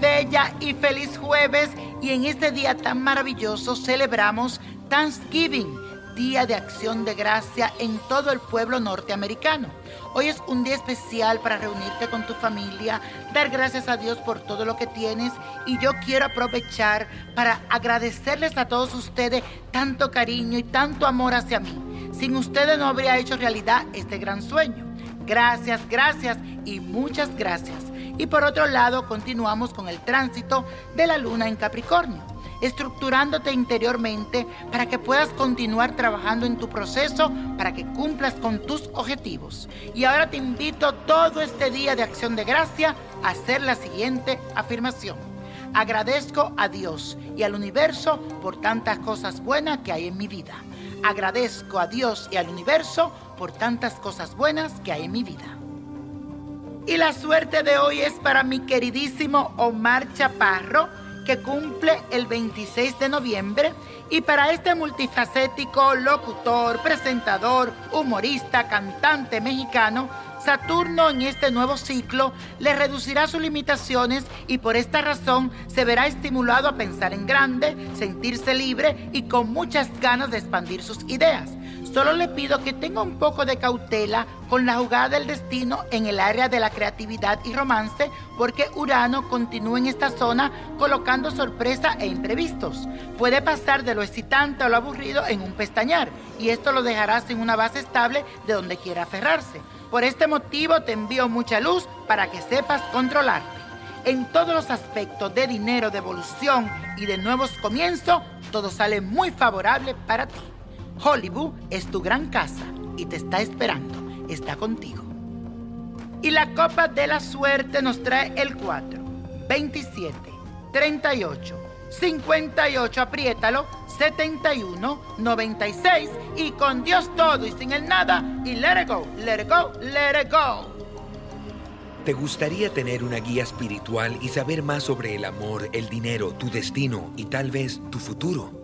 bella y feliz jueves y en este día tan maravilloso celebramos Thanksgiving, Día de Acción de Gracia en todo el pueblo norteamericano. Hoy es un día especial para reunirte con tu familia, dar gracias a Dios por todo lo que tienes y yo quiero aprovechar para agradecerles a todos ustedes tanto cariño y tanto amor hacia mí. Sin ustedes no habría hecho realidad este gran sueño. Gracias, gracias y muchas gracias. Y por otro lado, continuamos con el tránsito de la luna en Capricornio, estructurándote interiormente para que puedas continuar trabajando en tu proceso para que cumplas con tus objetivos. Y ahora te invito todo este día de acción de gracia a hacer la siguiente afirmación. Agradezco a Dios y al universo por tantas cosas buenas que hay en mi vida. Agradezco a Dios y al universo por tantas cosas buenas que hay en mi vida. Y la suerte de hoy es para mi queridísimo Omar Chaparro, que cumple el 26 de noviembre, y para este multifacético locutor, presentador, humorista, cantante mexicano, Saturno en este nuevo ciclo le reducirá sus limitaciones y por esta razón se verá estimulado a pensar en grande, sentirse libre y con muchas ganas de expandir sus ideas. Solo le pido que tenga un poco de cautela con la jugada del destino en el área de la creatividad y romance, porque Urano continúa en esta zona colocando sorpresa e imprevistos. Puede pasar de lo excitante o lo aburrido en un pestañar, y esto lo dejará sin una base estable de donde quiera aferrarse. Por este motivo te envío mucha luz para que sepas controlarte. En todos los aspectos de dinero, de evolución y de nuevos comienzos, todo sale muy favorable para ti. Hollywood es tu gran casa y te está esperando, está contigo. Y la copa de la suerte nos trae el 4, 27, 38, 58, apriétalo, 71, 96 y con Dios todo y sin el nada y let it go, let it go, let it go. ¿Te gustaría tener una guía espiritual y saber más sobre el amor, el dinero, tu destino y tal vez tu futuro?